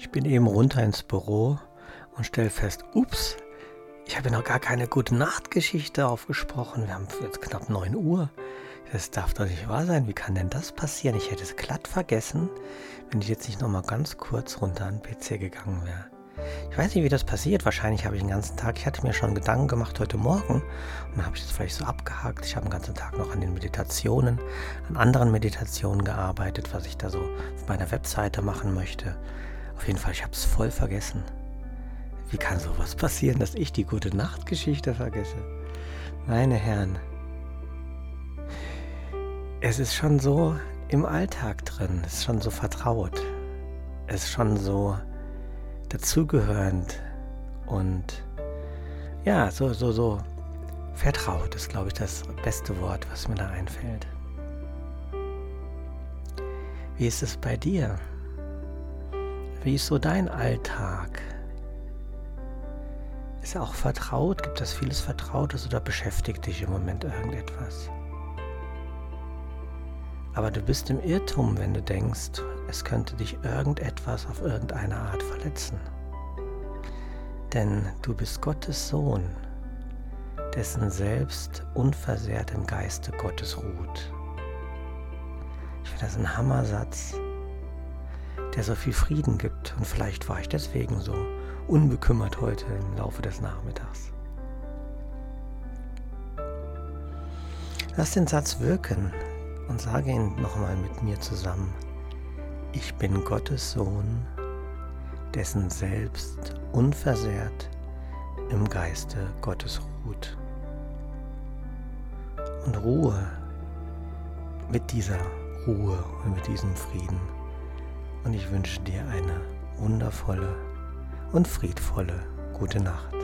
Ich bin eben runter ins Büro und stelle fest, ups, ich habe noch gar keine gute Nachtgeschichte aufgesprochen. Wir haben jetzt knapp 9 Uhr. Das darf doch nicht wahr sein. Wie kann denn das passieren? Ich hätte es glatt vergessen, wenn ich jetzt nicht noch mal ganz kurz runter an den PC gegangen wäre. Ich weiß nicht, wie das passiert. Wahrscheinlich habe ich den ganzen Tag, ich hatte mir schon Gedanken gemacht heute Morgen und dann habe ich das vielleicht so abgehakt. Ich habe den ganzen Tag noch an den Meditationen, an anderen Meditationen gearbeitet, was ich da so auf meiner Webseite machen möchte. Auf jeden Fall, ich habe es voll vergessen. Wie kann sowas passieren, dass ich die gute Nachtgeschichte vergesse? Meine Herren, es ist schon so im Alltag drin, es ist schon so vertraut, es ist schon so dazugehörend und ja, so, so, so vertraut ist, glaube ich, das beste Wort, was mir da einfällt. Wie ist es bei dir? Wie ist so dein Alltag? Ist er auch vertraut? Gibt es vieles Vertrautes oder beschäftigt dich im Moment irgendetwas? Aber du bist im Irrtum, wenn du denkst, es könnte dich irgendetwas auf irgendeine Art verletzen. Denn du bist Gottes Sohn, dessen Selbst unversehrt im Geiste Gottes ruht. Ich finde das ein Hammersatz, der so viel Frieden gibt. Und vielleicht war ich deswegen so unbekümmert heute im Laufe des Nachmittags. Lass den Satz wirken und sage ihn nochmal mit mir zusammen. Ich bin Gottes Sohn, dessen Selbst unversehrt im Geiste Gottes ruht. Und Ruhe mit dieser Ruhe und mit diesem Frieden. Und ich wünsche dir eine wundervolle und friedvolle gute Nacht.